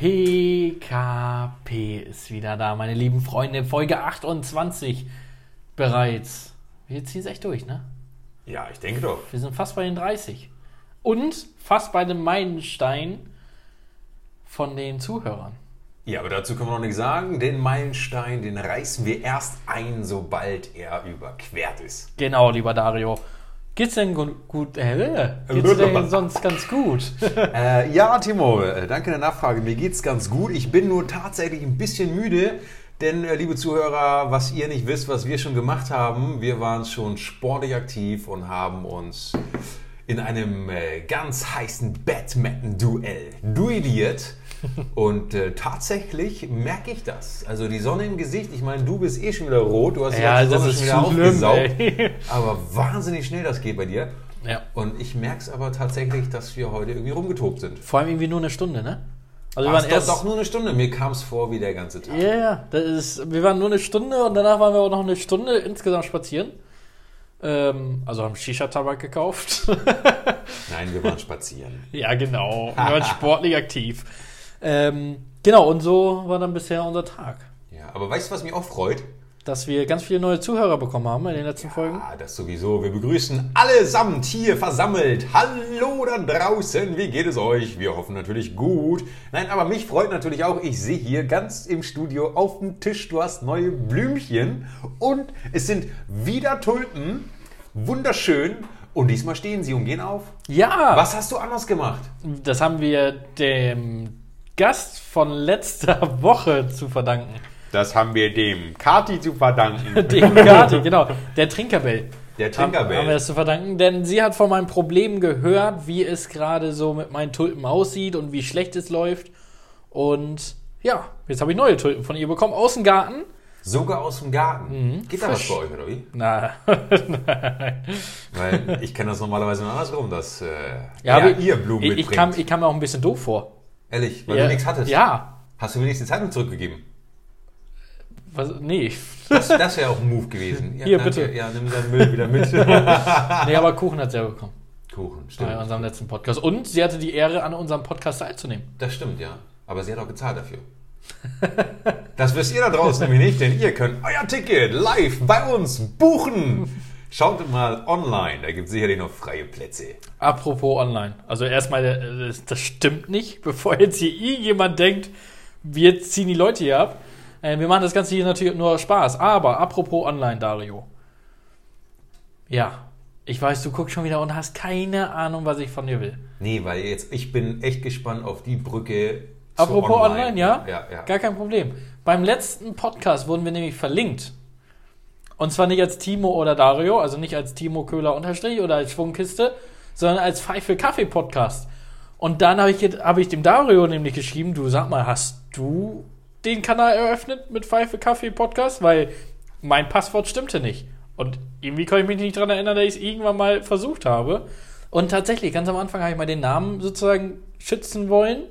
PKP ist wieder da, meine lieben Freunde. Folge 28 bereits. Wir ziehen es echt durch, ne? Ja, ich denke doch. Wir sind fast bei den 30. Und fast bei dem Meilenstein von den Zuhörern. Ja, aber dazu können wir noch nichts sagen. Den Meilenstein, den reißen wir erst ein, sobald er überquert ist. Genau, lieber Dario. Geht's denn gut? gut äh, geht's denn sonst ganz gut? Äh, ja, Timo, äh, danke der Nachfrage. Mir geht's ganz gut. Ich bin nur tatsächlich ein bisschen müde. Denn, äh, liebe Zuhörer, was ihr nicht wisst, was wir schon gemacht haben, wir waren schon sportlich aktiv und haben uns in einem äh, ganz heißen Badminton-Duell duelliert. Und äh, tatsächlich merke ich das. Also die Sonne im Gesicht, ich meine, du bist eh schon wieder rot, du hast die Ja, das Sonne schon wieder aufgesaugt. ey. Aber wahnsinnig schnell das geht bei dir. Ja. Und ich merke es aber tatsächlich, dass wir heute irgendwie rumgetobt sind. Vor allem irgendwie nur eine Stunde, ne? Also wir War waren es erst. doch, doch nur eine Stunde. Mir kam es vor wie der ganze Tag. Ja, ja, das ist, wir waren nur eine Stunde und danach waren wir auch noch eine Stunde insgesamt spazieren. Ähm, also haben Shisha-Tabak gekauft. Nein, wir waren spazieren. ja, genau. Wir waren sportlich aktiv. Ähm, genau, und so war dann bisher unser Tag. Ja, aber weißt du, was mich auch freut? Dass wir ganz viele neue Zuhörer bekommen haben in den letzten Folgen. Ah, das sowieso. Wir begrüßen allesamt hier versammelt. Hallo da draußen. Wie geht es euch? Wir hoffen natürlich gut. Nein, aber mich freut natürlich auch, ich sehe hier ganz im Studio auf dem Tisch, du hast neue Blümchen und es sind wieder Tulpen. Wunderschön. Und diesmal stehen sie und gehen auf. Ja, Was hast du anders gemacht? das haben wir dem Gast von letzter Woche zu verdanken. Das haben wir dem Kati zu verdanken. Dem Kati, genau. Der Trinkerbell. Der Trinkerbell. haben wir das zu verdanken, denn sie hat von meinem Problem gehört, wie es gerade so mit meinen Tulpen aussieht und wie schlecht es läuft. Und ja, jetzt habe ich neue Tulpen von ihr bekommen aus dem Garten. Sogar aus dem Garten. Geht da was bei euch, oder wie? Na, Weil ich kenne das normalerweise nur andersrum, dass äh, ja, ja, ihr Blumen ich, ich, mitbringt. kam, ich kam mir auch ein bisschen doof vor. Ehrlich, weil ja, du nichts hattest. Ja. Hast du wenigstens die Zeitung zurückgegeben? Was, nee. Das, das wäre auch ein Move gewesen. Ja, Hier, danke. bitte. Ja, nimm deinen Müll wieder mit. nee, aber Kuchen hat sie ja bekommen. Kuchen, stimmt. Bei unserem letzten Podcast. Und sie hatte die Ehre, an unserem Podcast teilzunehmen. Das stimmt, ja. Aber sie hat auch gezahlt dafür. Das wisst ihr da draußen nämlich nicht, denn ihr könnt euer Ticket live bei uns buchen. Schaut mal online, da gibt es sicherlich noch freie Plätze. Apropos online. Also erstmal, äh, das- das stimmt nicht, bevor jetzt hier irgendjemand denkt, wir ziehen die Leute hier ab. Äh, Wir machen das Ganze hier natürlich nur Spaß. Aber apropos online, Dario. Ja, ich weiß, du guckst schon wieder und hast keine Ahnung, was ich von dir will. Nee, weil jetzt, ich bin echt gespannt auf die Brücke. Apropos online, ja? Ja, ja. Gar kein Problem. Beim letzten Podcast wurden wir nämlich verlinkt. Und zwar nicht als Timo oder Dario, also nicht als Timo Köhler unterstrich oder als Schwungkiste, sondern als Pfeife Kaffee Podcast. Und dann habe ich, habe ich dem Dario nämlich geschrieben, du sag mal, hast du den Kanal eröffnet mit Pfeife Kaffee Podcast? Weil mein Passwort stimmte nicht. Und irgendwie kann ich mich nicht daran erinnern, dass ich es irgendwann mal versucht habe. Und tatsächlich, ganz am Anfang habe ich mal den Namen sozusagen schützen wollen.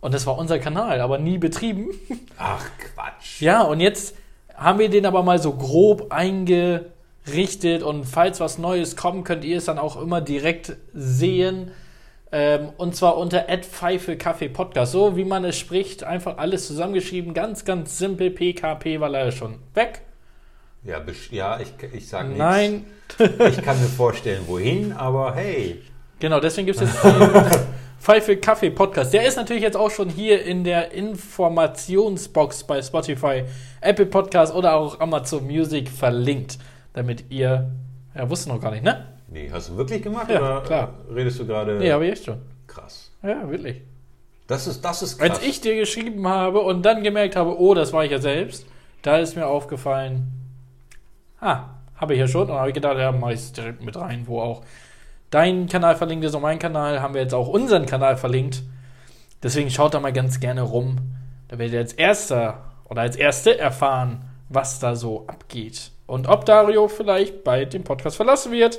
Und das war unser Kanal, aber nie betrieben. Ach, Quatsch. Ja, und jetzt haben wir den aber mal so grob eingerichtet und falls was Neues kommt, könnt ihr es dann auch immer direkt sehen. Ähm, und zwar unter Pfeife Kaffee Podcast. So wie man es spricht, einfach alles zusammengeschrieben. Ganz, ganz simpel. PKP war leider schon weg. Ja, ja ich, ich sage nichts. Nein. Ich kann mir vorstellen, wohin, aber hey. Genau, deswegen gibt es jetzt Pfeife Kaffee Podcast. Der ist natürlich jetzt auch schon hier in der Informationsbox bei Spotify, Apple Podcast oder auch Amazon Music verlinkt, damit ihr, ja, wusste noch gar nicht, ne? Nee, hast du wirklich gemacht Ja, oder klar. redest du gerade? Nee, aber jetzt schon. Krass. Ja, wirklich. Das ist, das ist krass. Als ich dir geschrieben habe und dann gemerkt habe, oh, das war ich ja selbst, da ist mir aufgefallen, ah, habe ich ja schon. Und habe ich gedacht, ja, mach ich es direkt mit rein, wo auch dein Kanal verlinkt ist und mein Kanal, haben wir jetzt auch unseren Kanal verlinkt. Deswegen schaut da mal ganz gerne rum. Da werdet ihr als Erster oder als Erste erfahren, was da so abgeht. Und ob Dario vielleicht bald den Podcast verlassen wird,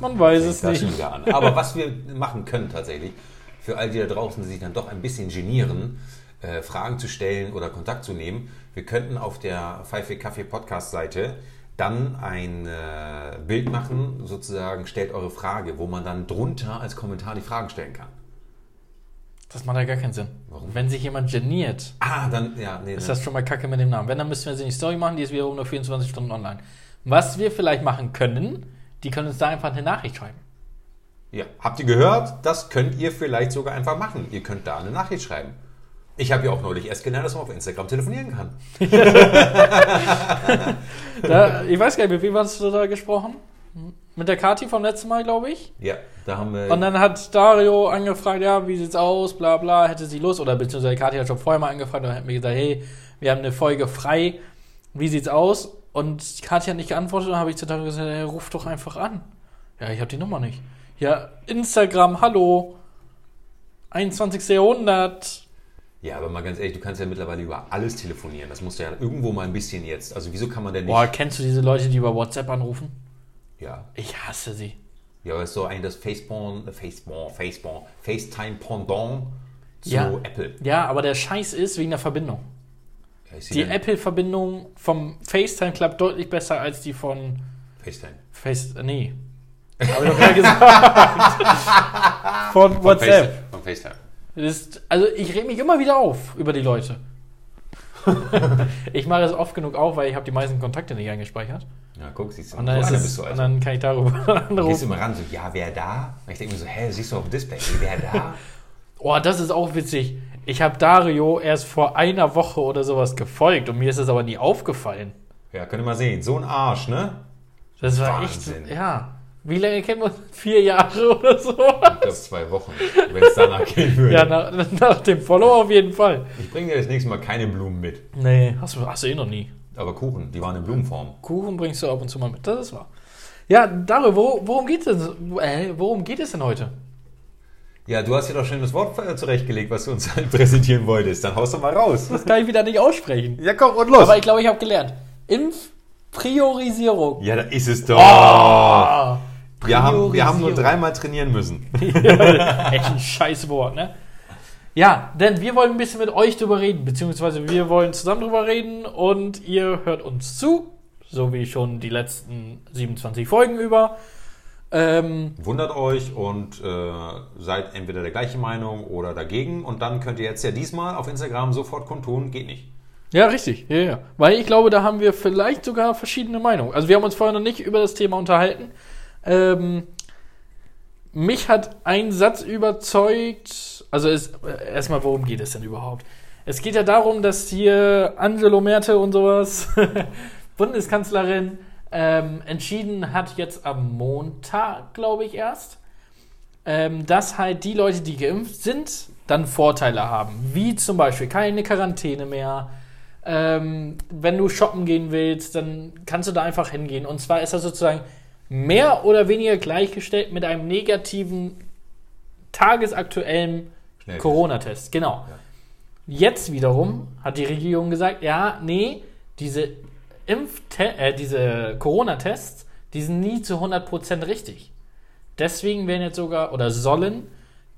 man weiß es nicht. Aber was wir machen können tatsächlich, für all die da draußen, die sich dann doch ein bisschen genieren, äh, Fragen zu stellen oder Kontakt zu nehmen, wir könnten auf der Pfeife Kaffee Podcast Seite dann ein äh, Bild machen, sozusagen stellt eure Frage, wo man dann drunter als Kommentar die Fragen stellen kann. Das macht ja gar keinen Sinn. Warum? Wenn sich jemand geniert, Ah, dann, ja, nee. ist dann- das schon mal kacke mit dem Namen. Wenn, dann müssen wir sie nicht Story machen, die ist wiederum nur 24 Stunden online. Was wir vielleicht machen können, die können uns da einfach eine Nachricht schreiben. Ja, habt ihr gehört? Das könnt ihr vielleicht sogar einfach machen. Ihr könnt da eine Nachricht schreiben. Ich habe ja auch neulich erst gelernt, dass man auf Instagram telefonieren kann. Da, ich weiß gar nicht, mit wem hast du da gesprochen? Mit der Kati vom letzten Mal, glaube ich. Ja, da haben wir. Und dann hat Dario angefragt, ja, wie sieht's aus, bla bla, hätte sie Lust, oder beziehungsweise Kathi hat schon vorher mal angefragt und hat mir gesagt, hey, wir haben eine Folge frei, wie sieht's aus? Und Kathi hat nicht geantwortet, und dann habe ich zu Dario gesagt, hey, ruf doch einfach an. Ja, ich habe die Nummer nicht. Ja, Instagram, hallo, 21. Jahrhundert. ja, aber mal ganz ehrlich, du kannst ja mittlerweile über alles telefonieren. Das musst du ja irgendwo mal ein bisschen jetzt. Also wieso kann man denn nicht? Boah, kennst du diese Leute, die über WhatsApp anrufen? Ja. Ich hasse sie. Ja, aber ist so ein das Faceporn, äh, Faceporn, Faceporn, FaceTime Pendant zu Ja. Apple. Ja, aber der Scheiß ist wegen der Verbindung. Die Apple-Verbindung vom FaceTime klappt deutlich besser als die von FaceTime. Face, äh, nee. Hab ich doch gerade gesagt. Von Von WhatsApp. FaceTime. Von FaceTime. Ist, also ich reg mich immer wieder auf über die Leute. ich mache es oft genug auf, weil ich habe die meisten Kontakte nicht eingespeichert. Ja, guck, siehst du. Und dann, so es, bist du und also. dann kann ich darüber Du gehst anrufen. immer ran, so, ja, wer da? Und ich denke mir so, hä, siehst du auf dem Display, wer da? Oh, das ist auch witzig. Ich habe Dario erst vor einer Woche oder sowas gefolgt und mir ist es aber nie aufgefallen. ja, könnt ihr mal sehen. So ein Arsch, ne? Das war Wahnsinn. echt, ja. Wie lange kennen wir uns? Vier Jahre oder so? Ich glaube zwei Wochen, wenn es danach gehen würde. Ja, nach, nach dem Follow auf jeden Fall. Ich bringe dir das nächste Mal keine Blumen mit. Nee, hast du, hast du eh noch nie. Aber Kuchen, die waren in Blumenform. Kuchen bringst du ab und zu mal mit, das ist wahr. Ja, Dario, wo, worum, geht es, äh, worum geht es denn heute? Ja, du hast dir doch schon das Wort zurechtgelegt, was du uns halt präsentieren wolltest. Dann haust du mal raus. Das kann ich wieder nicht aussprechen. Ja, komm, und los. Aber ich glaube, ich habe gelernt. Impfpriorisierung. ja, da ist es doch. Ah, wir, haben, wir haben nur dreimal trainieren müssen. Echt ein scheiß Wort, ne? Ja, denn wir wollen ein bisschen mit euch drüber reden, beziehungsweise wir wollen zusammen drüber reden und ihr hört uns zu, so wie schon die letzten 27 Folgen über. Ähm, Wundert euch und äh, seid entweder der gleichen Meinung oder dagegen. Und dann könnt ihr jetzt ja diesmal auf Instagram sofort kundtun, geht nicht. ja, richtig, ja, ja. Weil ich glaube, da haben wir vielleicht sogar verschiedene Meinungen. Also wir haben uns vorher noch nicht über das Thema unterhalten. Ähm, mich hat ein Satz überzeugt. Also es, äh, erstmal, worum geht es denn überhaupt? Es geht ja darum, dass hier Angelo Merte und sowas, Bundeskanzlerin, ähm, entschieden hat, jetzt am Montag, glaube ich erst, ähm, dass halt die Leute, die geimpft sind, dann Vorteile haben. Wie zum Beispiel keine Quarantäne mehr. Ähm, wenn du shoppen gehen willst, dann kannst du da einfach hingehen. Und zwar ist das sozusagen mehr oder weniger gleichgestellt mit einem negativen, tagesaktuellen. Corona-Test. Genau. Jetzt wiederum hat die Regierung gesagt, ja, nee, diese Impfte äh, diese Corona-Tests, die sind nie zu 100% richtig. Deswegen werden jetzt sogar oder sollen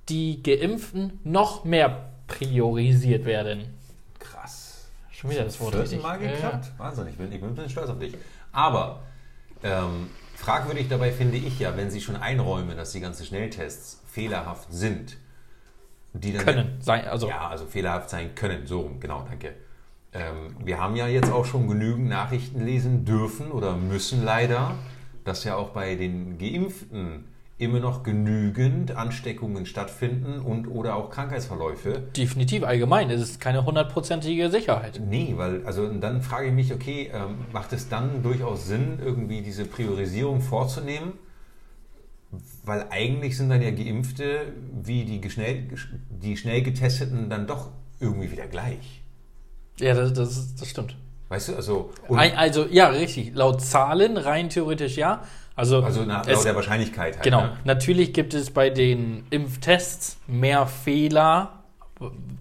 die Geimpften noch mehr priorisiert werden. Krass. Schon wieder das Wort richtig. Mal Ja, ja. geklappt. Wahnsinn, ich bin, ich bin ein bisschen stolz auf dich. Aber ähm, fragwürdig dabei finde ich ja, wenn sie schon einräumen, dass die ganzen Schnelltests fehlerhaft sind. Die dann Können sein, also Ja, also fehlerhaft sein können. So rum, genau, danke. Ähm, wir haben ja jetzt auch schon genügend Nachrichten lesen dürfen oder müssen leider, dass ja auch bei den Geimpften immer noch genügend Ansteckungen stattfinden und oder auch Krankheitsverläufe. definitiv allgemein. Es ist keine hundertprozentige Sicherheit. Nee, weil, also dann frage ich mich, okay, ähm, macht es dann durchaus Sinn, irgendwie diese Priorisierung vorzunehmen? Weil eigentlich sind dann ja Geimpfte wie die, die schnell getesteten dann doch irgendwie wieder gleich. Ja, das, das, das stimmt. Weißt du, also, also, ja, richtig. Laut Zahlen rein theoretisch ja. Also, also nach, es, laut der Wahrscheinlichkeit halt. genau. Ne? Natürlich gibt es bei den Impftests mehr Fehler,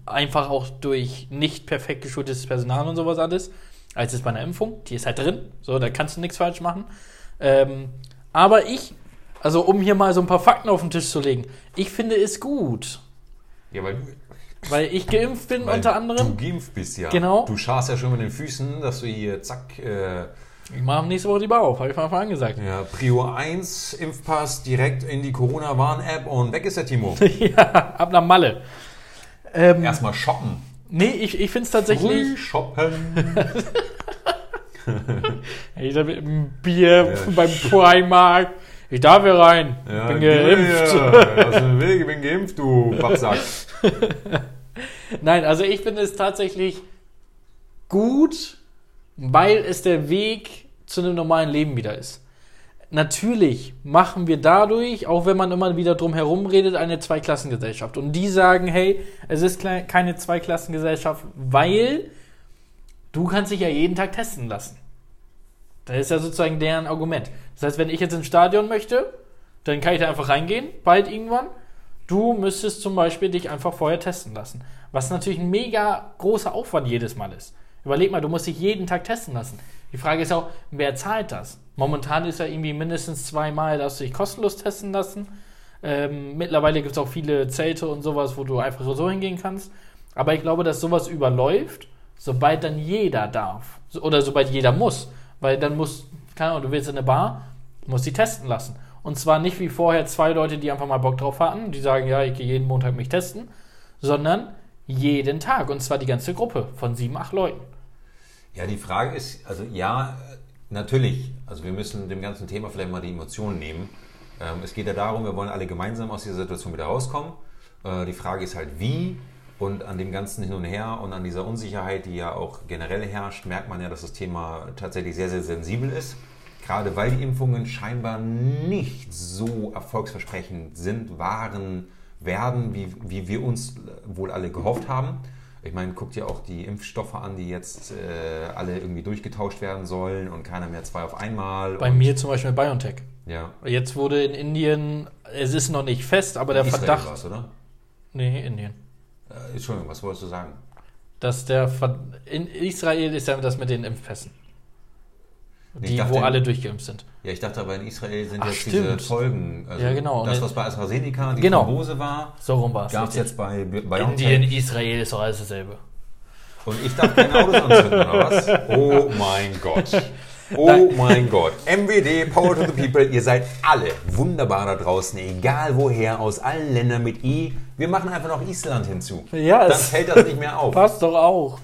einfach auch durch nicht perfekt geschultes Personal und sowas alles, als es bei einer Impfung. Die ist halt drin. So, da kannst du nichts falsch machen. Ähm, aber ich, also um hier mal so ein paar Fakten auf den Tisch zu legen, ich finde es gut. Ja, weil, Weil ich geimpft bin weil unter du anderem. geimpft bist ja. Genau. Du scharst ja schon mit den Füßen, dass du hier, zack, äh, Ich mache nächste Woche die Bar auf, habe ich von Anfang an gesagt. ja, Prio 1, Impfpass direkt in die Corona-Warn-App und weg ist der Timo. ja, ab nach Malle. Ähm, Erstmal shoppen. nee, ich, ich finde es tatsächlich. Früh shoppen. Ich da mit einem Bier Ja. beim Primark. Ich darf hier rein. Ja, bin geimpft. hier. Aus dem Weg, ich bin geimpft, du Pappsack. Nein, also ich finde es tatsächlich gut, weil es der Weg zu einem normalen Leben wieder ist. Natürlich machen wir dadurch, auch wenn man immer wieder drum herum redet, eine Zweiklassengesellschaft. Und die sagen, hey, es ist keine Zweiklassengesellschaft, weil du kannst dich ja jeden Tag testen lassen. Das ist ja sozusagen deren Argument. Das heißt, wenn ich jetzt ins Stadion möchte, dann kann ich da einfach reingehen, bald irgendwann. Du müsstest zum Beispiel dich einfach vorher testen lassen. Was natürlich ein mega großer Aufwand jedes Mal ist. Überleg mal, du musst dich jeden Tag testen lassen. Die Frage ist auch, wer zahlt das? Momentan ist ja irgendwie mindestens zweimal, dass du dich kostenlos testen lassen. Ähm, mittlerweile gibt es auch viele Zelte und sowas, wo du einfach so hingehen kannst. Aber ich glaube, dass sowas überläuft, sobald dann jeder darf. Oder sobald jeder muss. Weil dann muss, keine Ahnung, du willst in eine Bar, musst die testen lassen. Und zwar nicht wie vorher zwei Leute, die einfach mal Bock drauf hatten, die sagen, ja, ich gehe jeden Montag mich testen, sondern jeden Tag. Und zwar die ganze Gruppe von sieben, acht Leuten. Ja, die Frage ist, also ja, natürlich, also wir müssen dem ganzen Thema vielleicht mal die Emotionen nehmen. Ähm, es geht ja darum, wir wollen alle gemeinsam aus dieser Situation wieder rauskommen. Äh, die Frage ist halt wie und an dem ganzen Hin und Her und an dieser Unsicherheit, die ja auch generell herrscht, merkt man ja, dass das Thema tatsächlich sehr, sehr sensibel ist. Gerade weil die Impfungen scheinbar nicht so erfolgsversprechend sind, waren, werden, wie, wie wir uns wohl alle gehofft haben. Ich meine, guckt ja auch die Impfstoffe an, die jetzt äh, alle irgendwie durchgetauscht werden sollen und keiner mehr zwei auf einmal. Bei mir zum Beispiel BioNTech. Ja. Jetzt wurde in Indien, es ist noch nicht fest, aber der Israel Verdacht. war's, oder? Nee, Indien. Äh, Entschuldigung, was wolltest du sagen? Dass der Ver in Israel ist ja das mit den Impfpässen. Die, dachte- wo alle durchgeimpft sind. Ja, ich dachte aber in Israel sind Ach, jetzt diese stimmt. Folgen. Also Ja, genau. Das, was bei AstraZeneca die Genau. Thrombose war, So rum war es. gab es jetzt bei BioNTech. Indien, Israel ist doch alles dasselbe. Und ich darf keine Autos anzünden, oder was? Oh mein Gott. Oh Nein. mein Gott. MWD, Power to the People, ihr seid alle wunderbar da draußen, egal woher, aus allen Ländern mit I. Wir machen einfach noch Island hinzu. Ja, Dann fällt das nicht mehr auf. passt doch auch.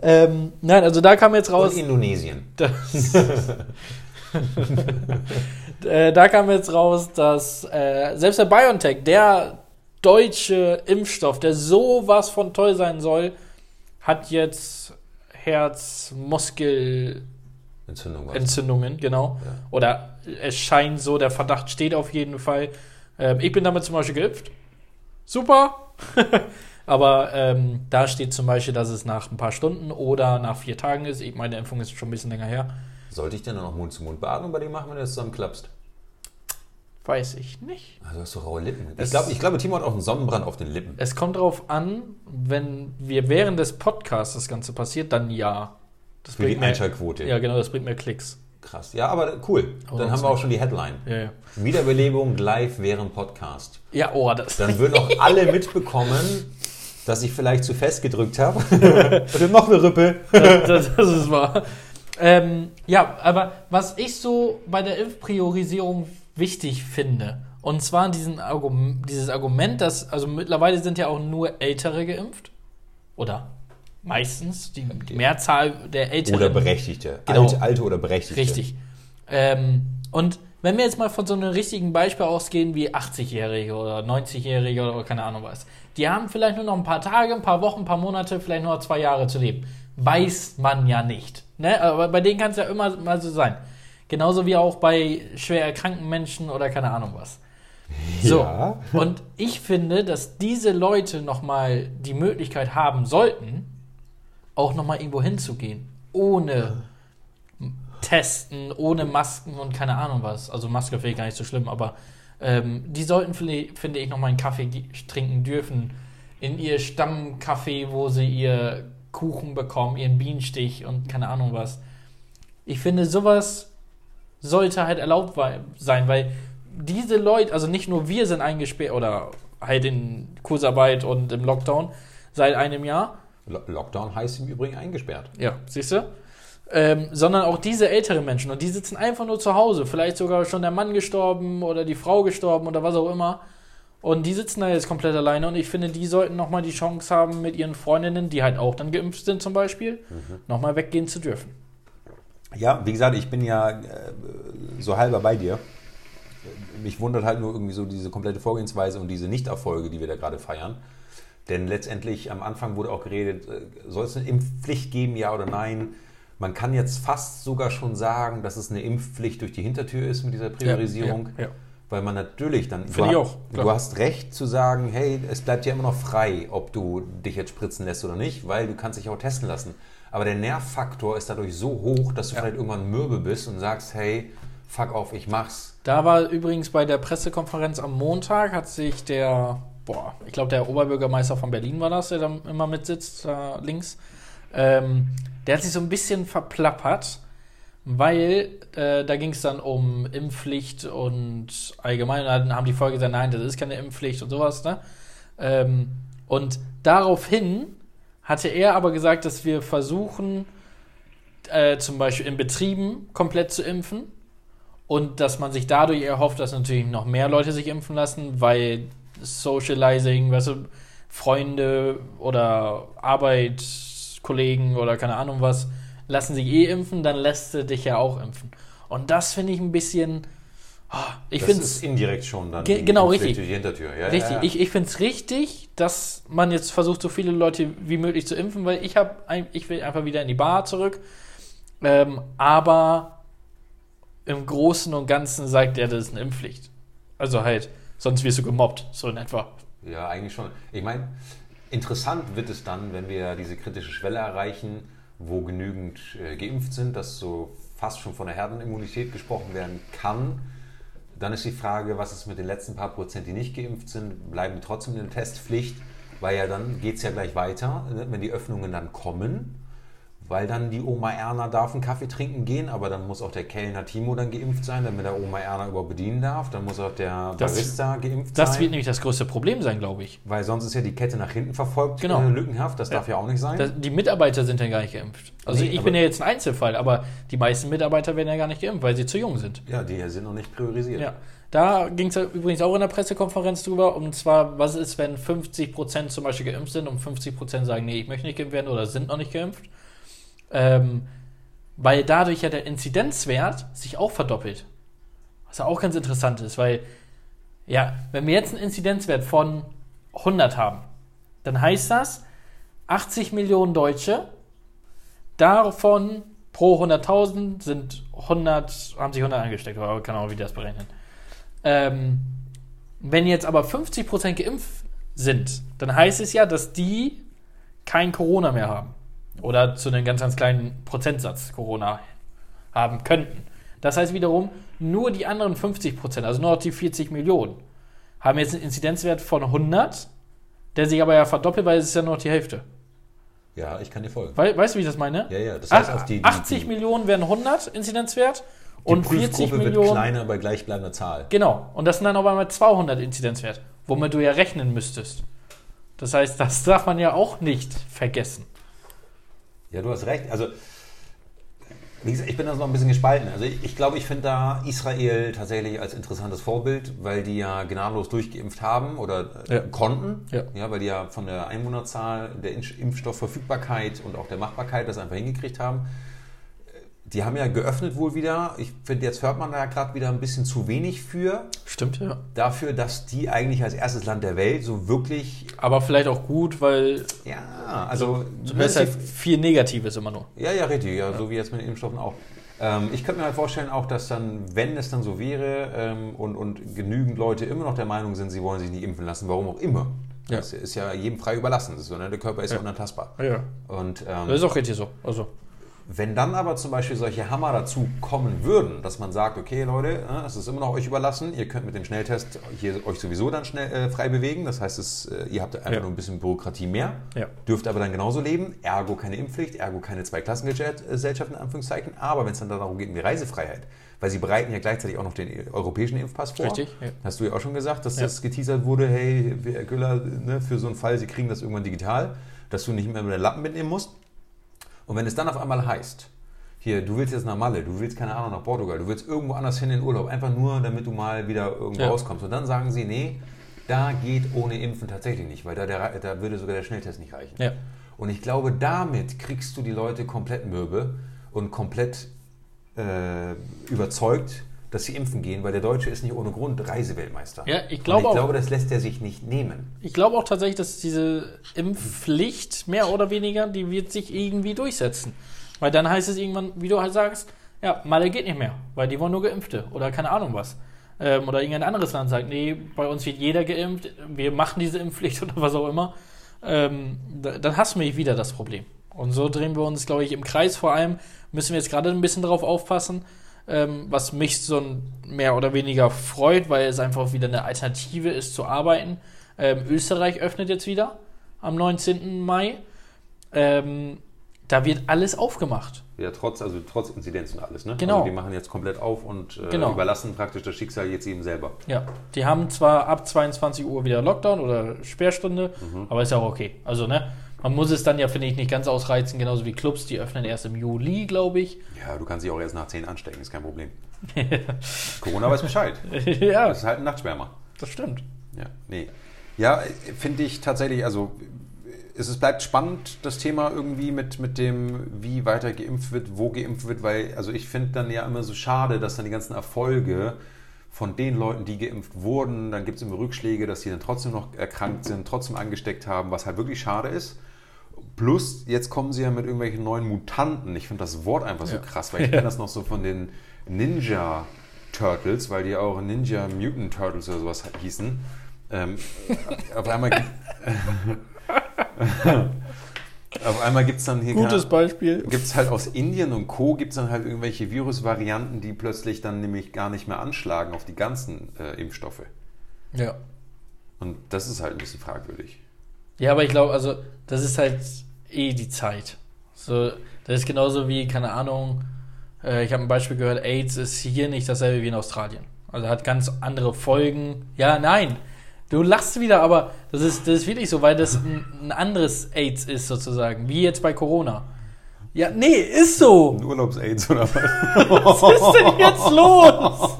Ähm, nein, also da kam jetzt raus. Und Indonesien. Äh, da kam jetzt raus, dass äh, selbst der BioNTech, der deutsche Impfstoff, der sowas von toll sein soll, hat jetzt Herzmuskelentzündungen, Entzündung was? genau. Ja. Oder es scheint so, der Verdacht steht auf jeden Fall. Ähm, ich bin damit zum Beispiel geimpft. Super. Aber ähm, da steht zum Beispiel, dass es nach ein paar Stunden oder nach vier Tagen ist. Ich meine, Impfung ist schon ein bisschen länger her. Sollte ich denn noch Mund-zu-Mund-Beatmung bei dir machen, wenn du das zusammen klappst? Weiß ich nicht. Also hast du raue Lippen. Ich Es- glaube, ich glaube, Timo hat auch einen Sonnenbrand auf den Lippen. Es kommt darauf an, wenn wir während des Podcasts das Ganze passiert, dann ja. Das Für die bringt mir, Einschaltquote. ja, genau, das bringt mir Klicks. Krass. Ja, aber cool. Aber Dann haben wir auch schon die Headline. Ja, ja. Wiederbelebung live während Podcast. Ja, oh, das. Dann würden auch alle mitbekommen, dass ich vielleicht zu fest gedrückt habe. Und noch eine Rippe. das, das ist wahr. Ähm, ja, aber was ich so bei der Impfpriorisierung wichtig finde, und zwar diesen Argum dieses Argument, dass, also mittlerweile sind ja auch nur Ältere geimpft. Oder meistens, die, Mehrzahl der Älteren. Oder Berechtigte. Genau. Alte, alte oder Berechtigte. Richtig. Ähm, und wenn wir jetzt mal von so einem richtigen Beispiel ausgehen wie 80-Jährige oder 90-Jährige oder keine Ahnung was, die haben vielleicht nur noch ein paar Tage, ein paar Wochen, ein paar Monate, vielleicht nur noch zwei Jahre zu leben. Weiß man ja nicht. Ne? Aber bei denen kann es ja immer mal so sein. Genauso wie auch bei schwer erkrankten Menschen oder keine Ahnung was. So. Ja. Und ich finde, dass diese Leute nochmal die Möglichkeit haben sollten, auch nochmal irgendwo hinzugehen. Ohne Testen, ohne Masken und keine Ahnung was. Also Maske finde ich gar nicht so schlimm, aber ähm, die sollten, finde ich, nochmal einen Kaffee trinken dürfen. In ihr Stammcafé, wo sie ihr Kuchen bekommen, ihren Bienenstich und keine Ahnung was. Ich finde, sowas sollte halt erlaubt sein, weil diese Leute, also nicht nur wir sind eingesperrt oder halt in Kursarbeit und im Lockdown seit einem Jahr, Lockdown heißt im Übrigen eingesperrt. ja, siehst du? Ähm, sondern auch diese älteren Menschen und die sitzen einfach nur zu Hause, vielleicht sogar schon der Mann gestorben oder die Frau gestorben oder was auch immer Und die sitzen da jetzt komplett alleine und ich finde, die sollten nochmal die Chance haben, mit ihren Freundinnen, die halt auch dann geimpft sind zum Beispiel, Mhm. nochmal weggehen zu dürfen. Ja, wie gesagt, ich bin ja äh, so halber bei dir. Mich wundert halt nur irgendwie so diese komplette Vorgehensweise und diese Nichterfolge, die wir da gerade feiern. Denn letztendlich am Anfang wurde auch geredet, äh, soll es eine Impfpflicht geben, ja oder nein? Man kann jetzt fast sogar schon sagen, dass es eine Impfpflicht durch die Hintertür ist mit dieser Priorisierung. Ja, ja. Weil man natürlich dann. Finde du, ich auch, klar. Du hast recht zu sagen, hey, es bleibt ja immer noch frei, ob du dich jetzt spritzen lässt oder nicht, weil du kannst dich auch testen lassen. Aber der Nervfaktor ist dadurch so hoch, dass du Ja. vielleicht irgendwann mürbe bist und sagst, hey, fuck off, ich mach's. Da war übrigens bei der Pressekonferenz am Montag, hat sich der, boah, ich glaube, der Oberbürgermeister von Berlin war das, der da immer mitsitzt, da links, ähm, der hat sich so ein bisschen verplappert, weil äh, da ging es dann um Impfpflicht und allgemein, dann haben die Folge gesagt, nein, das ist keine Impfpflicht und sowas, ne? Ähm, und daraufhin hatte er aber gesagt, dass wir versuchen, äh, zum Beispiel in Betrieben komplett zu impfen und dass man sich dadurch erhofft, dass natürlich noch mehr Leute sich impfen lassen, weil Socializing, weißt du, Freunde oder Arbeitskollegen oder keine Ahnung was, lassen sich eh impfen, dann lässt du dich ja auch impfen. Und das finde ich ein bisschen. ah, Ich das finde ist es indirekt schon dann Ge- genau, richtig. durch die Hintertür. Ja, richtig. Ja, ja. Ich, ich finde es richtig, dass man jetzt versucht, so viele Leute wie möglich zu impfen, weil ich habe, ich will einfach wieder in die Bar zurück. Ähm, aber im Großen und Ganzen sagt er, das ist eine Impfpflicht. Also halt, sonst wirst du gemobbt, so in etwa. Ja, eigentlich schon. Ich meine, interessant wird es dann, wenn wir diese kritische Schwelle erreichen, wo genügend äh, geimpft sind, dass so fast schon von der Herdenimmunität gesprochen werden kann. Dann ist die Frage, was ist mit den letzten paar Prozent, die nicht geimpft sind? Bleiben trotzdem in der Testpflicht? Weil ja dann geht es ja gleich weiter, ne, wenn die Öffnungen dann kommen. Weil dann die Oma Erna darf einen Kaffee trinken gehen, aber dann muss auch der Kellner Timo dann geimpft sein, damit der Oma Erna überhaupt bedienen darf. Dann muss auch der Das- Barista geimpft sein. Das wird nämlich das größte Problem sein, glaube ich. Weil sonst ist ja die Kette nach hinten verfolgt, Genau. äh, lückenhaft. Das darf ja auch nicht sein. Das, die Mitarbeiter sind ja gar nicht geimpft. Also Nee, ich bin ja jetzt ein Einzelfall, aber die meisten Mitarbeiter werden ja gar nicht geimpft, weil sie zu jung sind. ja, die sind noch nicht priorisiert. Ja, da ging es übrigens auch in der Pressekonferenz drüber. Und zwar, was ist, wenn 50% zum Beispiel geimpft sind und 50% sagen, nee, ich möchte nicht geimpft werden oder sind noch nicht geimpft? Ähm, weil dadurch ja der Inzidenzwert sich auch verdoppelt. Was ja auch ganz interessant ist, weil, ja, wenn wir jetzt einen Inzidenzwert von 100 haben, dann heißt das, 80 Millionen Deutsche, davon pro 100.000 sind 100, haben sich 100 angesteckt, oder keine Ahnung, wie das berechnen. Ähm, wenn jetzt aber 50% geimpft sind, dann heißt es ja, dass die kein Corona mehr haben. Oder zu einem ganz, ganz kleinen Prozentsatz Corona haben könnten. Das heißt wiederum, nur die anderen 50%, also nur noch die 40 Millionen, haben jetzt einen Inzidenzwert von 100, der sich aber ja verdoppelt, weil es ist ja nur noch die Hälfte. Ja, ich kann dir folgen. Wei weißt du, wie ich das meine? Ja, ja, das heißt Ach, die, die, 80 die, Millionen wären 100 Inzidenzwert die und 40 Prüfgruppe wird Millionen. kleiner bei gleichbleibender Zahl. Genau. Und das sind dann auf einmal 200 Inzidenzwert, womit du ja rechnen müsstest. Das heißt, das darf man ja auch nicht vergessen. Ja, du hast recht. Also, wie gesagt, ich bin da noch ein bisschen gespalten. Also, ich, ich glaube, ich finde da Israel tatsächlich als interessantes Vorbild, weil die ja gnadenlos durchgeimpft haben oder äh, Ja. konnten. Ja. weil die ja von der Einwohnerzahl, der Impf- Impfstoffverfügbarkeit und auch der Machbarkeit das einfach hingekriegt haben. Die haben ja geöffnet wohl wieder. Ich finde, jetzt hört man da gerade wieder ein bisschen zu wenig für. Stimmt, ja. Dafür, dass die eigentlich als erstes Land der Welt so wirklich, Aber vielleicht auch gut, weil ja, also du hörst halt viel Negatives immer nur. Ja, ja, richtig, ja, so wie jetzt mit den Impfstoffen auch. Ähm, ich könnte mir halt vorstellen, auch, dass dann, wenn es dann so wäre ähm, und, und genügend Leute immer noch der Meinung sind, sie wollen sich nicht impfen lassen, warum auch immer. Ja. Das ist ja jedem frei überlassen. Das ist so, ne? Der Körper ist ja, Ja. unantastbar. Ja. Und Das ähm, ist auch richtig so. Also, wenn dann aber zum Beispiel solche Hammer dazu kommen würden, dass man sagt, okay Leute, äh, es ist immer noch euch überlassen, ihr könnt mit dem Schnelltest hier euch sowieso dann schnell äh, frei bewegen, das heißt, es, äh, ihr habt einfach Ja. nur ein bisschen Bürokratie mehr, Ja. dürft aber dann genauso leben, ergo keine Impfpflicht, ergo keine Zweiklassengesellschaft in Anführungszeichen, aber wenn es dann darum geht, um die Reisefreiheit, weil sie bereiten ja gleichzeitig auch noch den europäischen Impfpass vor. Richtig, ja. Hast du ja auch schon gesagt, dass Ja. das geteasert wurde, hey, Herr Güller, ne, für so einen Fall, sie kriegen das irgendwann digital, dass du nicht mehr mit den Lappen mitnehmen musst. Und wenn es dann auf einmal heißt, hier, du willst jetzt nach Malle, du willst keine Ahnung nach Portugal, du willst irgendwo anders hin in den Urlaub, einfach nur, damit du mal wieder irgendwo Ja. rauskommst. Und dann sagen sie, nee, da geht ohne Impfen tatsächlich nicht, weil da, der, da würde sogar der Schnelltest nicht reichen. Ja. Und ich glaube, damit kriegst du die Leute komplett mürbe und komplett äh, überzeugt, dass sie impfen gehen, weil der Deutsche ist nicht ohne Grund Reiseweltmeister. Ja, ich glaube ich auch. glaube, das lässt er sich nicht nehmen. Ich glaube auch tatsächlich, dass diese Impfpflicht mehr oder weniger, die wird sich irgendwie durchsetzen. Weil dann heißt es irgendwann, wie du halt sagst, ja, Malle geht nicht mehr, weil die wollen nur Geimpfte oder keine Ahnung was. Ähm, oder irgendein anderes Land sagt, nee, bei uns wird jeder geimpft, wir machen diese Impfpflicht oder was auch immer. Ähm, da, dann hast du nämlich wieder das Problem. Und so drehen wir uns, glaube ich, im Kreis. Vor allem müssen wir jetzt gerade ein bisschen drauf aufpassen, ähm, was mich so mehr oder weniger freut, weil es einfach wieder eine Alternative ist zu arbeiten. Ähm, Österreich öffnet jetzt wieder am 19. Mai. Ähm, da wird alles aufgemacht. Ja, trotz, also trotz Inzidenz und alles, ne? Genau. Also die machen jetzt komplett auf und äh, Genau. überlassen praktisch das Schicksal jetzt eben selber. Ja, die haben zwar ab 22 Uhr wieder Lockdown oder Sperrstunde, aber ist ja auch okay. Also, ne, man muss es dann ja, finde ich, nicht ganz ausreizen, genauso wie Clubs, die öffnen erst im Juli, glaube ich. Ja, du kannst dich auch erst nach 10 anstecken, ist kein Problem. Corona weiß Bescheid. ja, Das ist halt ein Nachtschwärmer. das stimmt. Ja, nee. Ja, finde ich tatsächlich, also es bleibt spannend, das Thema irgendwie mit, mit dem, wie weiter geimpft wird, wo geimpft wird, weil, also ich finde dann ja immer so schade, dass dann die ganzen Erfolge von den Leuten, die geimpft wurden, dann gibt es immer Rückschläge, dass die dann trotzdem noch erkrankt sind, trotzdem angesteckt haben, was halt wirklich schade ist. Plus, jetzt kommen sie ja mit irgendwelchen neuen Mutanten. Ich finde das Wort einfach so Ja. krass, weil ich kenne das noch so von den Ninja Turtles, weil die auch Ninja Mutant Turtles oder sowas hießen. Ähm, auf einmal gibt auf einmal gibt es dann hier Gutes Beispiel. gibt es halt aus Indien und Co. gibt es dann halt irgendwelche Virusvarianten, die plötzlich dann nämlich gar nicht mehr anschlagen auf die ganzen äh, Impfstoffe. Ja. Und das ist halt ein bisschen fragwürdig. Ja, aber ich glaube, also, das ist halt eh die Zeit. So, das ist genauso wie, keine Ahnung, äh, ich habe ein Beispiel gehört, AIDS ist hier nicht dasselbe wie in Australien. Also hat ganz andere Folgen. Ja, nein. Du lachst wieder, aber das ist, das ist wirklich so, weil das ein, ein anderes AIDS ist sozusagen, wie jetzt bei Corona. Ja, nee, ist so. Ein Urlaubs-Aids oder was? Was ist denn jetzt los?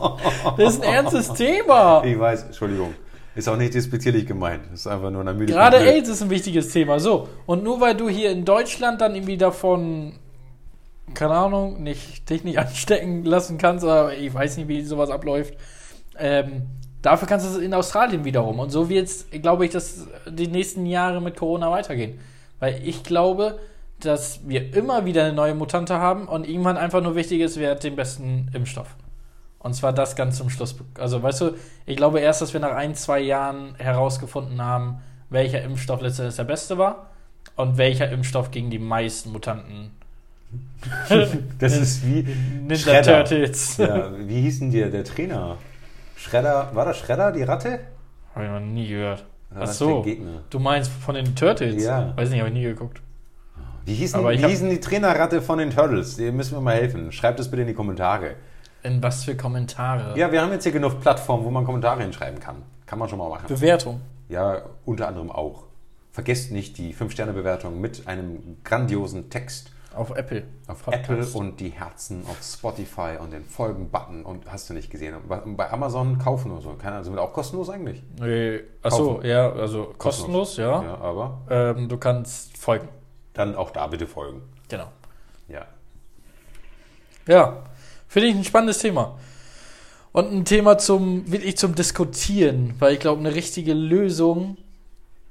Das ist ein ernstes Thema. Ich weiß, Entschuldigung. Ist auch nicht despektierlich gemeint. Das ist einfach nur eine Müdigkeit. Gerade AIDS ist ein wichtiges Thema. So, und nur weil du hier in Deutschland dann irgendwie davon, keine Ahnung, nicht, dich nicht anstecken lassen kannst, oder ich weiß nicht, wie sowas abläuft, ähm, dafür kannst du es in Australien wiederum. Und so wird es, glaube ich, dass die nächsten Jahre mit Corona weitergehen. Weil ich glaube, dass wir immer wieder eine neue Mutante haben und irgendwann einfach nur wichtig ist, wer hat den besten Impfstoff. Und zwar das ganz zum Schluss. Also, weißt du, ich glaube erst, dass wir nach ein, zwei Jahren herausgefunden haben, welcher Impfstoff letztendlich der beste war und welcher Impfstoff gegen die meisten Mutanten. Das ist wie Ninja. Turtles. Ja, wie hieß denn der, Trainer? Schredder, war das Schredder, die Ratte? Habe ich noch nie gehört. Ja, Ach so. Du meinst von den Turtles? Ja. Weiß nicht, habe ich nie geguckt. Wie hießen, wie hießen die Trainerratte von den Turtles? Die müssen wir mal helfen. Schreibt es bitte in die Kommentare. In was für Kommentare? Ja, wir haben jetzt hier genug Plattformen, wo man Kommentare hinschreiben kann. Kann man schon mal machen. Bewertung. Ja, unter anderem auch. Vergesst nicht die 5-Sterne-Bewertung mit einem grandiosen Text Auf Apple. auf Podcast. Apple und die Herzen auf Spotify und den Folgen-Button und hast du nicht gesehen. Und bei- Amazon kaufen oder so. Keine Ahnung, sind wir auch kostenlos eigentlich? Äh, achso, ja, also kostenlos, ja. Ja, aber Ähm, du kannst folgen. dann auch da bitte folgen. Genau. Ja. Ja, finde ich ein spannendes Thema. Und ein Thema zum, wirklich zum Diskutieren, weil ich glaube, eine richtige Lösung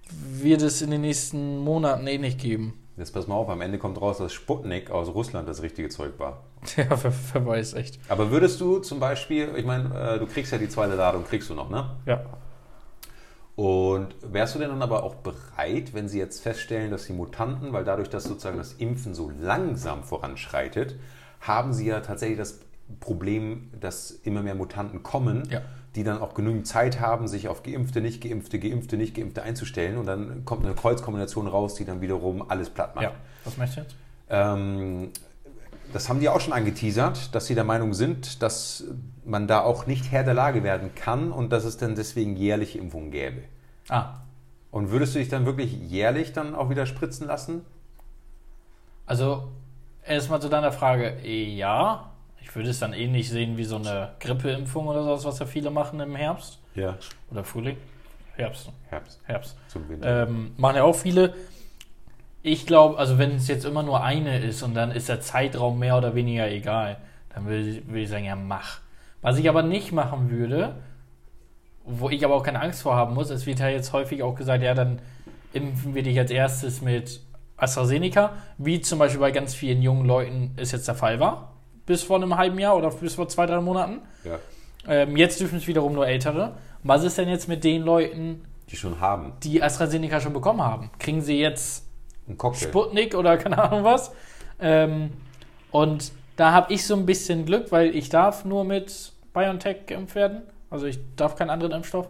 wird es in den nächsten Monaten eh nicht geben. Jetzt pass mal auf, am Ende kommt raus, dass Sputnik aus Russland das richtige Zeug war. Ja, wer, wer weiß echt. Aber würdest du zum Beispiel, ich meine, äh, du kriegst ja die zweite Ladung, kriegst du noch, ne? Ja. Und wärst du denn dann aber auch bereit, wenn sie jetzt feststellen, dass die Mutanten, weil dadurch, dass sozusagen das Impfen so langsam voranschreitet, haben sie ja tatsächlich das Problem, dass immer mehr Mutanten kommen, Ja. die dann auch genügend Zeit haben, sich auf Geimpfte, nicht Geimpfte, Geimpfte, nicht Geimpfte einzustellen. Und dann kommt eine Kreuzkombination raus, die dann wiederum alles platt macht. Ja. Was möchtest du jetzt? Ähm, das haben die auch schon angeteasert, dass sie der Meinung sind, dass man da auch nicht Herr der Lage werden kann und dass es dann deswegen jährliche Impfungen gäbe. Ah, Und würdest du dich dann wirklich jährlich dann auch wieder spritzen lassen? also erstmal zu deiner Frage. Ja, ich würde es dann ähnlich sehen wie so eine Grippeimpfung oder sowas, was ja viele machen im Herbst Ja. oder Frühling. Herbst. Herbst. Herbst. Zum Winter. Ähm, machen ja auch viele. Ich glaube, also wenn es jetzt immer nur eine ist und dann ist der Zeitraum mehr oder weniger egal, dann würde würd ich sagen, ja, mach. Was ich aber nicht machen würde, wo ich aber auch keine Angst vor haben muss, es wird ja jetzt häufig auch gesagt, ja, dann impfen wir dich als erstes mit AstraZeneca, wie zum Beispiel bei ganz vielen jungen Leuten es jetzt der Fall war, bis vor einem halben Jahr oder bis vor zwei, drei Monaten. ja. Ähm, jetzt dürfen es wiederum nur Ältere. Was ist denn jetzt mit den Leuten, Die schon haben. die AstraZeneca schon bekommen haben? Kriegen sie jetzt Ein Cocktail. Sputnik oder keine Ahnung was? Ähm, und da habe ich so ein bisschen Glück, weil ich darf nur mit BioNTech geimpft werden. Also ich darf keinen anderen Impfstoff.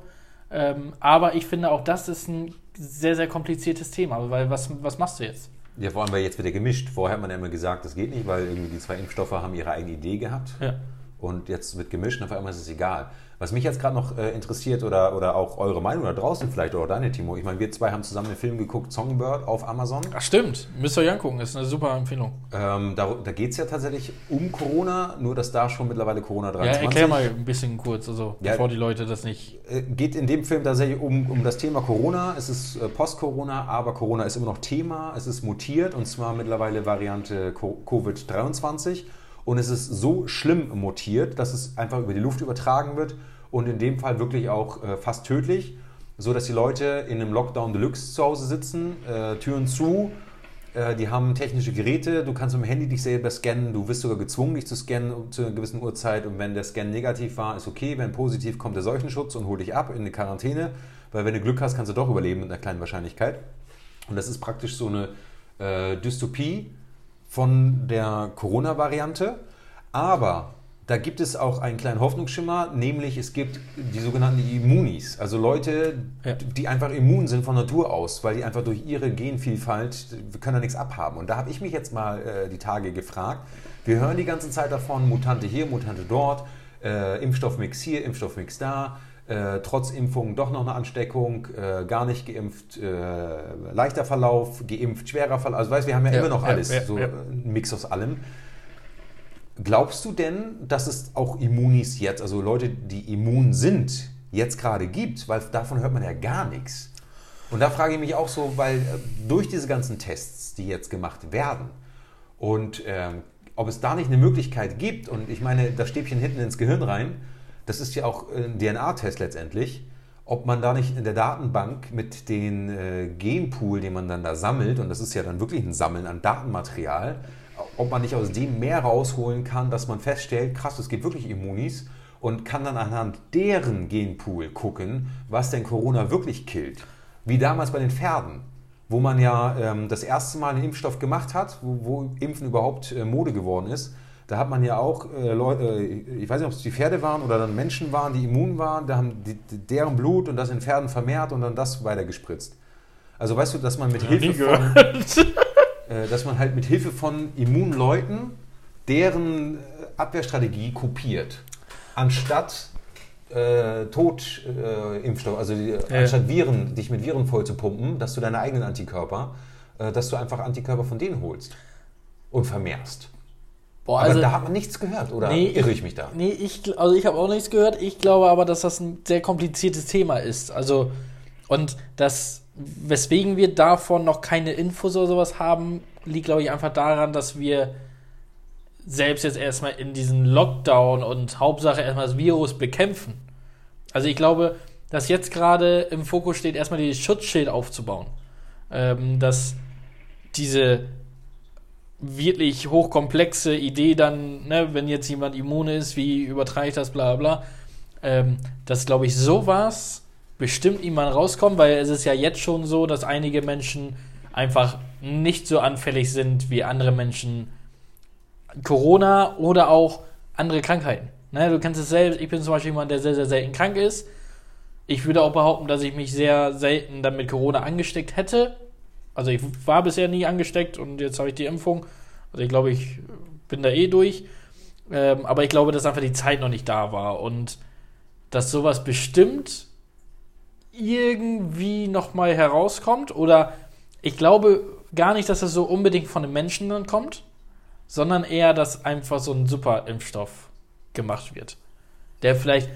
Ähm, aber ich finde auch das ist ein sehr, sehr kompliziertes Thema, weil was, was machst du jetzt? Ja, vor allem, weil jetzt wird ja gemischt. Vorher hat man ja immer gesagt, das geht nicht, weil irgendwie die zwei Impfstoffe haben ihre eigene Idee gehabt. Ja. Und jetzt wird gemischt und auf einmal ist es egal. Was mich jetzt gerade noch äh, interessiert oder, oder auch eure Meinung da draußen vielleicht oder deine, Timo. Ich meine, wir zwei haben zusammen den Film geguckt, Songbird auf Amazon. Ach stimmt, müsst ihr euch angucken, ist eine super Empfehlung. Ähm, da da geht es ja tatsächlich um Corona, nur dass da schon mittlerweile Corona Ja, 23 erklär mal ein bisschen kurz, also Ja. bevor die Leute das nicht. Äh, geht in dem Film tatsächlich um, um das Thema Corona. Es ist äh, Post-Corona, aber Corona ist immer noch Thema. Es ist mutiert und zwar mittlerweile Variante Co- Covid-23. Und es ist so schlimm mutiert, dass es einfach über die Luft übertragen wird und in dem Fall wirklich auch äh, fast tödlich, so dass die Leute in einem Lockdown Deluxe zu Hause sitzen, äh, Türen zu. Äh, die haben technische Geräte, du kannst mit dem Handy dich selber scannen, du wirst sogar gezwungen, dich zu scannen zu einer gewissen Uhrzeit. Und wenn der Scan negativ war, ist okay, wenn positiv kommt der Seuchenschutz und holt dich ab in eine Quarantäne, weil wenn du Glück hast, kannst du doch überleben mit einer kleinen Wahrscheinlichkeit. Und das ist praktisch so eine äh, Dystopie von der Corona-Variante, aber da gibt es auch einen kleinen Hoffnungsschimmer, nämlich es gibt die sogenannten Immunis, also Leute, Ja. die einfach immun sind von Natur aus, weil die einfach durch ihre Genvielfalt, wir können da nichts abhaben. Und da habe ich mich jetzt mal äh, die Tage gefragt, wir hören die ganze Zeit davon, Mutante hier, Mutante dort, äh, Impfstoffmix hier, Impfstoffmix da, äh, trotz Impfung doch noch eine Ansteckung, äh, gar nicht geimpft, äh, leichter Verlauf, geimpft, schwerer Verlauf. Also weißt, wir haben ja, Ja, immer noch ja, alles, ja, so ein Mix aus allem. Glaubst du denn, dass es auch Immunis jetzt, also Leute, die immun sind, jetzt gerade gibt? Weil davon hört man ja gar nichts. Und da frage ich mich auch so, weil äh, durch diese ganzen Tests, die jetzt gemacht werden, und ähm, ob es da nicht eine Möglichkeit gibt, und ich meine, das Stäbchen hinten ins Gehirn rein, das ist ja auch ein DNA-Test letztendlich, ob man da nicht in der Datenbank mit den äh, Genpool, den man dann da sammelt, und das ist ja dann wirklich ein Sammeln an Datenmaterial, ob man nicht aus dem mehr rausholen kann, dass man feststellt, krass, es gibt wirklich Immunis und kann dann anhand deren Genpool gucken, was denn Corona wirklich killt. Wie damals bei den Pferden, wo man ja ähm, das erste Mal einen Impfstoff gemacht hat, wo, wo Impfen überhaupt äh, Mode geworden ist. Da hat man ja auch äh, Leute, äh, ich weiß nicht, ob es die Pferde waren oder dann Menschen waren, die immun waren, da haben die, deren Blut und das in Pferden vermehrt und dann das weitergespritzt. Also weißt du, dass man mit Hilfe von, äh, dass man halt mit Hilfe von immunen Leuten deren äh, Abwehrstrategie kopiert. Anstatt äh, Totimpfstoff, also die, anstatt Viren, dich mit Viren voll zu pumpen, dass du deine eigenen Antikörper, äh, dass du einfach Antikörper von denen holst und vermehrst. Boah, Aber also, da hat man nichts gehört, oder Nee, irre ich mich da? Nee, ich, also ich habe auch nichts gehört. Ich glaube aber, dass das ein sehr kompliziertes Thema ist. Also, und das, weswegen wir davon noch keine Infos oder sowas haben, liegt, glaube ich, einfach daran, dass wir selbst jetzt erstmal in diesen Lockdown und Hauptsache erstmal das Virus bekämpfen. Also ich glaube, dass jetzt gerade im Fokus steht, erstmal dieses Schutzschild aufzubauen. Ähm, dass diese wirklich hochkomplexe Idee dann, ne, wenn jetzt jemand immun ist, wie übertrage ich das, bla bla, ähm, dass, glaube ich, sowas bestimmt niemand rauskommt, weil es ist ja jetzt schon so, dass einige Menschen einfach nicht so anfällig sind wie andere Menschen Corona oder auch andere Krankheiten. Ne, du kennst es selbst, ich bin zum Beispiel jemand, der sehr, sehr selten krank ist. Ich würde auch behaupten, dass ich mich sehr selten dann mit Corona angesteckt hätte. Also ich war bisher nie angesteckt und jetzt habe ich die Impfung. Also ich glaube, ich bin da eh durch. Ähm, aber ich glaube, dass einfach die Zeit noch nicht da war und dass sowas bestimmt irgendwie nochmal herauskommt. Oder ich glaube gar nicht, dass das so unbedingt von den Menschen dann kommt, sondern eher, dass einfach so ein super Impfstoff gemacht wird. Der vielleicht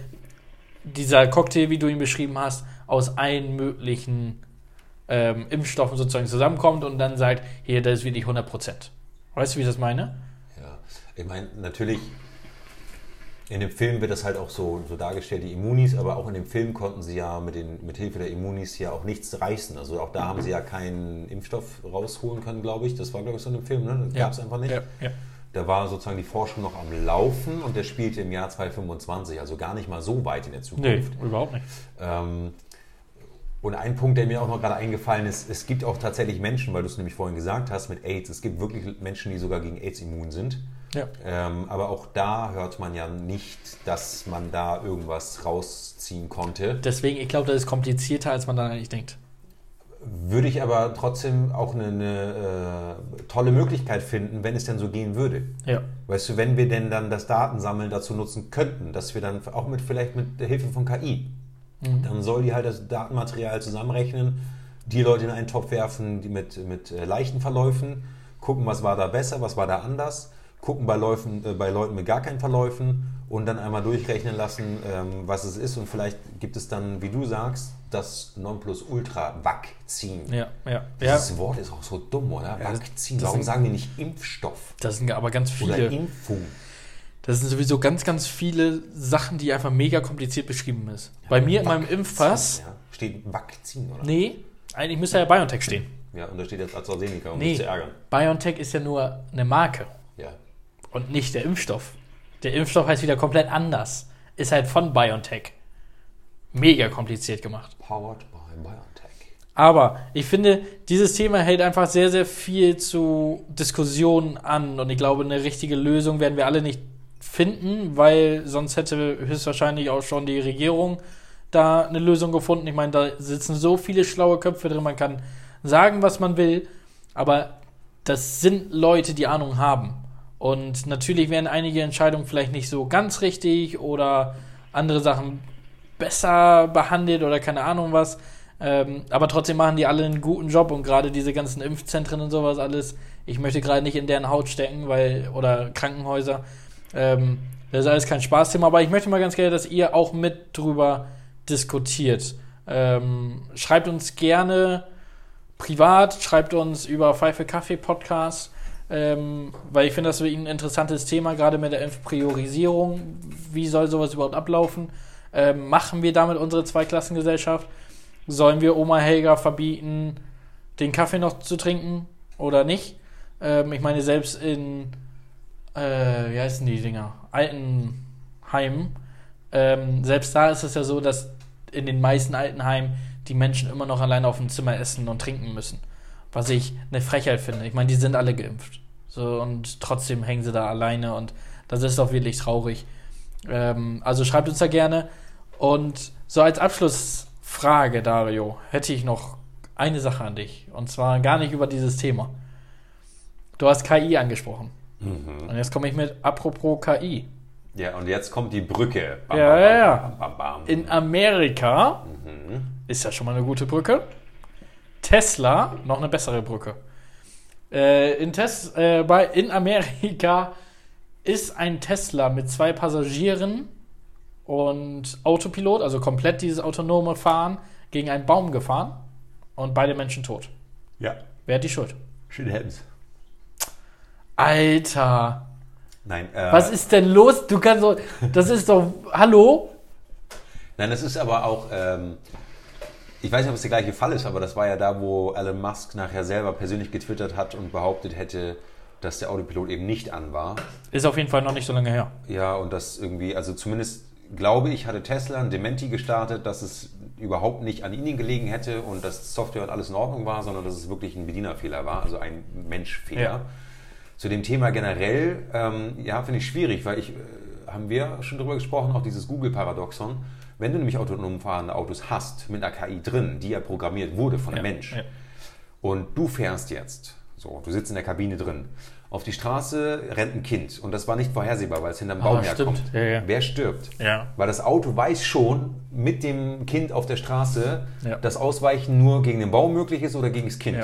dieser Cocktail, wie du ihn beschrieben hast, aus allen möglichen ähm, Impfstoffen sozusagen zusammenkommt und dann sagt, hier, das ist wirklich 100 Prozent. Weißt du, wie ich das meine? Ja, ich meine, natürlich, in dem Film wird das halt auch so, so dargestellt, die Immunis, aber auch in dem Film konnten sie ja mit, den, mit Hilfe der Immunis ja auch nichts reißen. Also auch da haben sie ja keinen Impfstoff rausholen können, glaube ich. Das war, glaube ich, so in dem Film, ne? Das Ja. gab es einfach nicht. Ja, ja. Da war sozusagen die Forschung noch am Laufen und der spielte im Jahr 2025, also gar nicht mal so weit in der Nee, Zukunft. überhaupt nicht. Ähm, und ein Punkt, der mir auch noch gerade eingefallen ist, es gibt auch tatsächlich Menschen, weil du es nämlich vorhin gesagt hast mit AIDS, es gibt wirklich Menschen, die sogar gegen AIDS immun sind. Ja. Ähm, aber auch da hört man ja nicht, dass man da irgendwas rausziehen konnte. Deswegen, ich glaube, das ist komplizierter, als man dann eigentlich denkt. Würde ich aber trotzdem auch eine, eine äh, tolle Möglichkeit finden, wenn es denn so gehen würde. Ja. Weißt du, wenn wir denn dann das Datensammeln dazu nutzen könnten, dass wir dann auch mit vielleicht mit der Hilfe von KI, dann soll die halt das Datenmaterial zusammenrechnen, die Leute in einen Topf werfen, die mit, mit äh, leichten Verläufen, gucken, was war da besser, was war da anders, gucken bei, Läufen, äh, bei Leuten mit gar keinen Verläufen und dann einmal durchrechnen lassen, ähm, was es ist und vielleicht gibt es dann, wie du sagst, das Nonplusultra-Vakzin. Ja, ja. ja. Dieses Wort ist auch so dumm, oder? Ja, Vakzin. Warum sagen die nicht Impfstoff Das sind aber ganz oder viele. Impfung? Das sind sowieso ganz, ganz viele Sachen, die einfach mega kompliziert beschrieben ist. Bei mir in meinem Vakzin, Impfpass, Ja. Steht Vakzin, oder? nee, eigentlich müsste ja BioNTech stehen. Ja, und da steht jetzt AstraZeneca, um Nee, mich zu ärgern. BioNTech ist ja nur eine Marke Ja. und nicht der Impfstoff. Der Impfstoff heißt wieder komplett anders. Ist halt von BioNTech. Mega kompliziert gemacht. Powered by BioNTech. Aber ich finde, dieses Thema hält einfach sehr, sehr viel zu Diskussionen an. Und ich glaube, eine richtige Lösung werden wir alle nicht finden, weil sonst hätte höchstwahrscheinlich auch schon die Regierung da eine Lösung gefunden. Ich meine, da sitzen so viele schlaue Köpfe drin, man kann sagen, was man will, aber das sind Leute, die Ahnung haben. Und natürlich werden einige Entscheidungen vielleicht nicht so ganz richtig oder andere Sachen besser behandelt oder keine Ahnung was. Ähm, aber trotzdem machen die alle einen guten Job und gerade diese ganzen Impfzentren und sowas alles. Ich möchte gerade nicht in deren Haut stecken, weil, oder Krankenhäuser. Ähm, das ist alles kein Spaßthema, aber ich möchte mal ganz gerne, dass ihr auch mit drüber diskutiert. Ähm, schreibt uns gerne privat, schreibt uns über Pfeife Kaffee Podcast, ähm, weil ich finde, das ist ein interessantes Thema, gerade mit der Impfpriorisierung. Wie soll sowas überhaupt ablaufen? Ähm, machen wir damit unsere Zweiklassengesellschaft? Sollen wir Oma Helga verbieten, den Kaffee noch zu trinken oder nicht? Ähm, ich meine, selbst in, äh, wie heißen die Dinger? Altenheimen, ähm, selbst da ist es ja so, dass in den meisten Altenheimen die Menschen immer noch alleine auf dem Zimmer essen und trinken müssen. Was ich eine Frechheit finde. Ich meine, die sind alle geimpft. So, und trotzdem hängen sie da alleine und das ist doch wirklich traurig. Ähm, also schreibt uns da gerne. Und so als Abschlussfrage, Dario, hätte ich noch eine Sache an dich. Und zwar gar nicht über dieses Thema. Du hast KI angesprochen. Und jetzt komme ich mit apropos KI. Ja, und jetzt kommt die Brücke. Bam, Ja, bam, ja, ja. bam. In Amerika ist ja schon mal eine gute Brücke. Tesla, noch eine bessere Brücke. Äh, in, Tes äh, bei, in Amerika ist ein Tesla mit zwei Passagieren und Autopilot, also komplett dieses autonome Fahren, gegen einen Baum gefahren und beide Menschen tot. Ja, Wer hat die Schuld? shit happens. Alter, Nein, äh, was ist denn los? Du kannst so, das ist doch, hallo? Nein, das ist aber auch, ähm, ich weiß nicht, ob es der gleiche Fall ist, aber das war ja da, wo Elon Musk nachher selber persönlich getwittert hat und behauptet hätte, dass der Autopilot eben nicht an war. Ist auf jeden Fall noch nicht so lange her. Ja, und das irgendwie, also zumindest glaube ich, hatte Tesla ein Dementi gestartet, dass es überhaupt nicht an ihnen gelegen hätte und dass Software und alles in Ordnung war, sondern dass es wirklich ein Bedienerfehler war, also ein Menschfehler. Ja. Zu dem Thema generell, ähm, ja, finde ich schwierig, weil ich, äh, haben wir schon drüber gesprochen, auch dieses Google-Paradoxon. Wenn du nämlich autonom fahrende Autos hast, mit einer KI drin, die ja programmiert wurde von einem Ja, Mensch, ja. und du fährst jetzt, so, du sitzt in der Kabine drin, auf die Straße rennt ein Kind und das war nicht vorhersehbar, weil es hinterm Baum Ah, herkommt. Ja. Wer stirbt? Weil das Auto weiß schon mit dem Kind auf der Straße, dass Ausweichen nur gegen den Baum möglich ist oder gegen das Kind.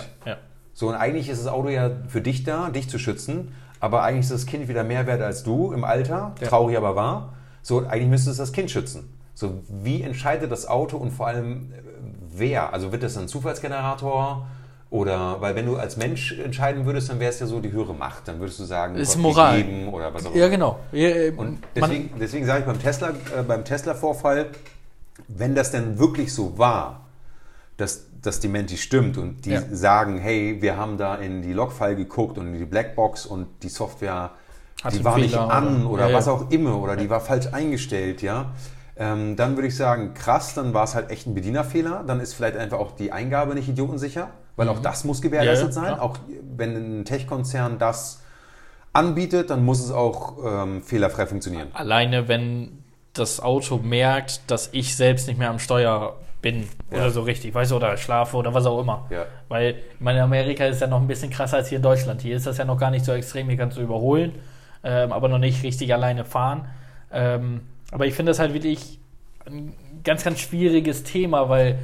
Ja, ja. So, und eigentlich ist das Auto ja für dich da, dich zu schützen, aber eigentlich ist das Kind wieder mehr wert als du im Alter, Ja. traurig aber wahr. So, eigentlich müsste es das Kind schützen. So, wie entscheidet das Auto und vor allem äh, wer? Also wird das ein Zufallsgenerator? Oder, weil wenn du als Mensch entscheiden würdest, dann wäre es ja so die höhere Macht. Dann würdest du sagen, Ist Gott, Moral. gegeben oder was auch Ja, immer. genau. Ja, äh, Und deswegen, deswegen sage ich beim Tesla, äh, beim Tesla-Vorfall, wenn das denn wirklich so war, dass, dass die Menti stimmt und die Ja. sagen, hey, wir haben da in die Logfile geguckt und in die Blackbox und die Software, Hat die war nicht Fehler an oder- oder, Ja, was auch immer oder die war falsch eingestellt, ja. Ähm, dann würde ich sagen, krass, dann war es halt echt ein Bedienerfehler. Dann ist vielleicht einfach auch die Eingabe nicht idiotensicher, weil auch das muss gewährleistet Mhm. Sein. klar. Auch wenn ein Tech-Konzern das anbietet, dann muss es auch ähm, fehlerfrei funktionieren. alleine wenn das Auto merkt, dass ich selbst nicht mehr am Steuer bin Ja. oder so richtig, weißt du, oder schlafe oder was auch immer. Ja. Weil, ich meine, in Amerika ist ja noch ein bisschen krasser als hier in Deutschland. Hier ist das ja noch gar nicht so extrem, hier kannst du überholen, ähm, aber noch nicht richtig alleine fahren. Ähm, aber ich finde das halt wirklich ein ganz, ganz schwieriges Thema, weil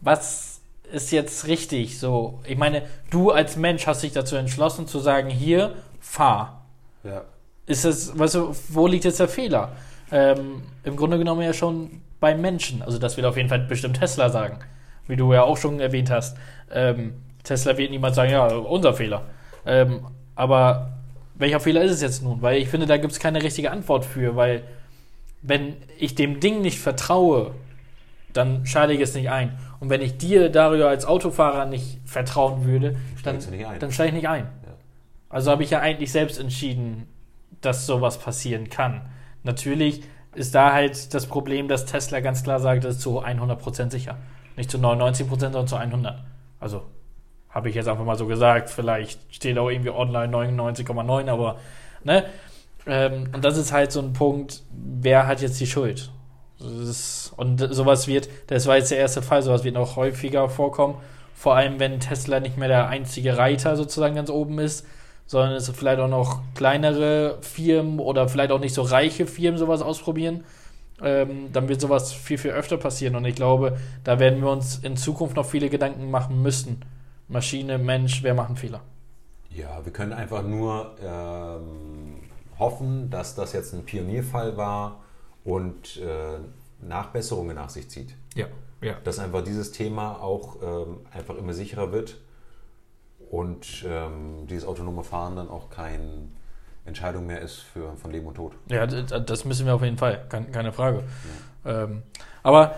was ist jetzt richtig? So, ich meine, du als Mensch hast dich dazu entschlossen zu sagen, hier, fahr Ja. ist es, weißt du, wo liegt jetzt der Fehler? Ähm, Im Grunde genommen ja schon beim Menschen. Also das wird auf jeden Fall bestimmt Tesla sagen, wie du ja auch schon erwähnt hast. Ähm, Tesla wird niemand sagen, ja, unser Fehler. Ähm, aber welcher Fehler ist es jetzt nun? Weil ich finde, da gibt es keine richtige Antwort für, weil wenn ich dem Ding nicht vertraue, dann schalte ich es nicht ein. Und wenn ich dir, Dario, als Autofahrer nicht vertrauen würde, dann, dann steige ich nicht ein. Ja. Also habe ich ja eigentlich selbst entschieden, dass sowas passieren kann. Natürlich ist da halt das Problem, dass Tesla ganz klar sagt, das ist zu 100% sicher. Nicht zu 99%, sondern zu 100%. Also habe ich jetzt einfach mal so gesagt. Vielleicht steht auch irgendwie online 99,9, aber ne? Ähm, und das ist halt so ein Punkt, wer hat jetzt die Schuld? Ist, und sowas wird, das war jetzt der erste Fall, sowas wird noch häufiger vorkommen. Vor allem, wenn Tesla nicht mehr der einzige Reiter sozusagen ganz oben ist, sondern es vielleicht auch noch kleinere Firmen oder vielleicht auch nicht so reiche Firmen sowas ausprobieren. Ähm, dann wird sowas viel, viel öfter passieren. Und ich glaube, da werden wir uns in Zukunft noch viele Gedanken machen müssen. Maschine, Mensch, wer macht einen Fehler? Ja, wir können einfach nur ähm, hoffen, dass das jetzt ein Pionierfall war und äh, Nachbesserungen nach sich zieht. Ja, ja. Dass einfach dieses Thema auch ähm, einfach immer sicherer wird und ähm, dieses autonome Fahren dann auch keine Entscheidung mehr ist für, von Leben und Tod. Ja, das müssen wir auf jeden Fall, Kein, keine Frage. Ähm, aber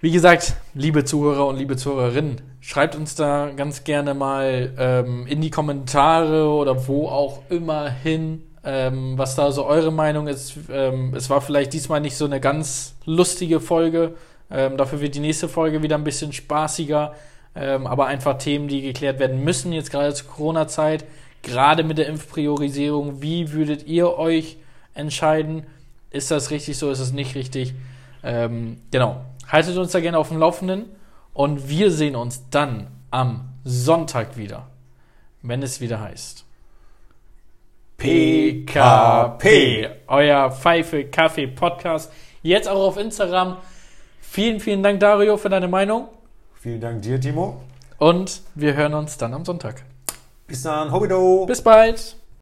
wie gesagt, liebe Zuhörer und liebe Zuhörerinnen, schreibt uns da ganz gerne mal ähm, in die Kommentare oder wo auch immer hin, ähm, was da so eure Meinung ist. Ähm, es war vielleicht diesmal nicht so eine ganz lustige Folge. Ähm, dafür wird die nächste Folge wieder ein bisschen spaßiger. Ähm, aber einfach Themen, die geklärt werden müssen, jetzt gerade zur Corona-Zeit, gerade mit der Impfpriorisierung. Wie würdet ihr euch entscheiden? Ist das richtig so? Ist es nicht richtig? Ähm, genau. Haltet uns da gerne auf dem Laufenden und wir sehen uns dann am Sonntag wieder, wenn es wieder heißt. PKP, euer Pfeife Kaffee Podcast. Jetzt auch auf Instagram. Vielen, vielen Dank, Dario, für deine Meinung. Vielen Dank dir, Timo. Und wir hören uns dann am Sonntag. Bis dann, Hobido. Bis bald.